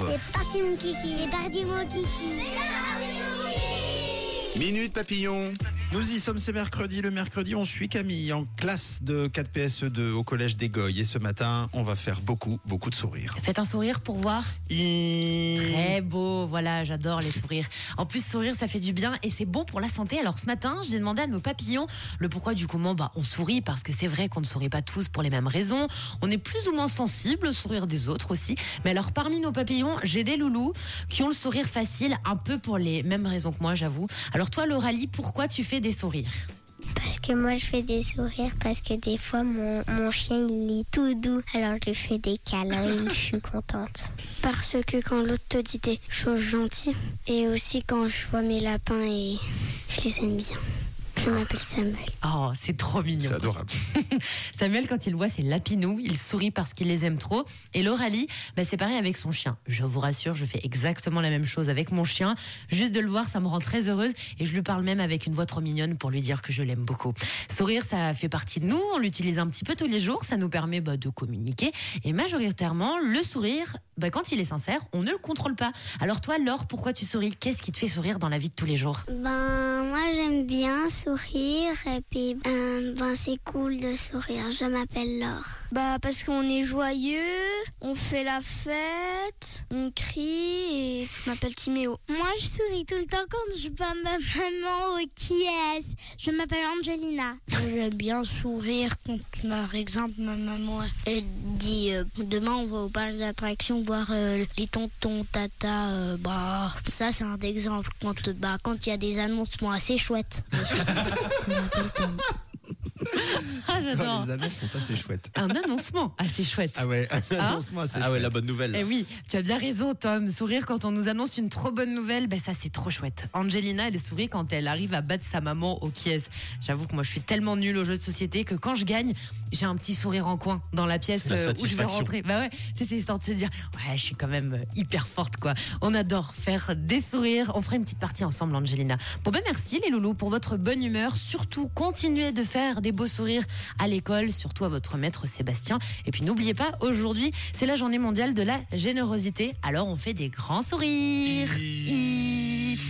14. C'est parti mon kiki, c'est parti mon kiki. Minute papillon. Nous y sommes, c'est mercredi. Le mercredi, on suit Camille en classe de 4PSE2 au collège des Goyes. Et ce matin, on va faire beaucoup, beaucoup de sourires. Faites un sourire pour voir. Très beau, voilà, j'adore les sourires. En plus, sourire, ça fait du bien et c'est bon pour la santé. Alors ce matin, j'ai demandé à nos papillons le pourquoi du comment bah, on sourit, parce que c'est vrai qu'on ne sourit pas tous pour les mêmes raisons. On est plus ou moins sensible au sourire des autres aussi. Mais alors, parmi nos papillons, j'ai des loulous qui ont le sourire facile, un peu pour les mêmes raisons que moi, j'avoue. Alors toi, Lauralie, pourquoi tu fais des sourires Parce que moi je fais des sourires parce que des fois mon, mon chien il est tout doux alors je lui fais des câlins et je suis contente. Parce que quand l'autre te dit des choses gentilles et aussi quand je vois mes lapins et je les aime bien. Je m'appelle Samuel. Oh, c'est trop mignon. C'est adorable. Samuel, quand il voit ses lapinous, il sourit parce qu'il les aime trop. Et Lauralie, bah, c'est pareil avec son chien. Je vous rassure, je fais exactement la même chose avec mon chien. Juste de le voir, ça me rend très heureuse. Et je lui parle même avec une voix trop mignonne pour lui dire que je l'aime beaucoup. Sourire, ça fait partie de nous. On l'utilise un petit peu tous les jours. Ça nous permet bah, de communiquer. Et majoritairement, le sourire, bah, quand il est sincère, on ne le contrôle pas. Alors toi, Laure, pourquoi tu souris? Qu'est-ce qui te fait sourire dans la vie de tous les jours? Ben moi j'aime bien sourire et puis euh, ben c'est cool de sourire. Je m'appelle Laure. Bah parce qu'on est joyeux, on fait la fête, on crie et je m'appelle Timéo. Moi je souris tout le temps quand je vois ma maman qui est. Je m'appelle Angelina. J'aime bien sourire quand par exemple ma maman elle dit euh, demain on va au parc d'attractions voir euh, les tontons tata euh, bah ça c'est un exemple quand bah quand il y a des annoncements assez chouettes. Ah, Oh, j'adore. les annonces sont assez chouettes. Un annoncement assez chouette. Ah ouais, un annoncement assez Ah ouais, la bonne nouvelle. Eh oui, tu as bien raison, Tom. Sourire quand on nous annonce une trop bonne nouvelle, ben ça c'est trop chouette. Angelina, elle sourit quand elle arrive à battre sa maman au kies. J'avoue que moi je suis tellement nulle aux jeux de société que quand je gagne, j'ai un petit sourire en coin dans la pièce La euh, où je vais rentrer. Bah ouais, c'est histoire de se dire, ouais, je suis quand même euh, hyper forte quoi. On adore faire des sourires. On fera une petite partie ensemble, Angelina. Bon ben merci les loulous pour votre bonne humeur. Surtout continuez de faire des beaux sourires à l'école, surtout à votre maître Sébastien. Et puis n'oubliez pas, aujourd'hui c'est la journée mondiale de la générosité. Alors on fait des grands sourires.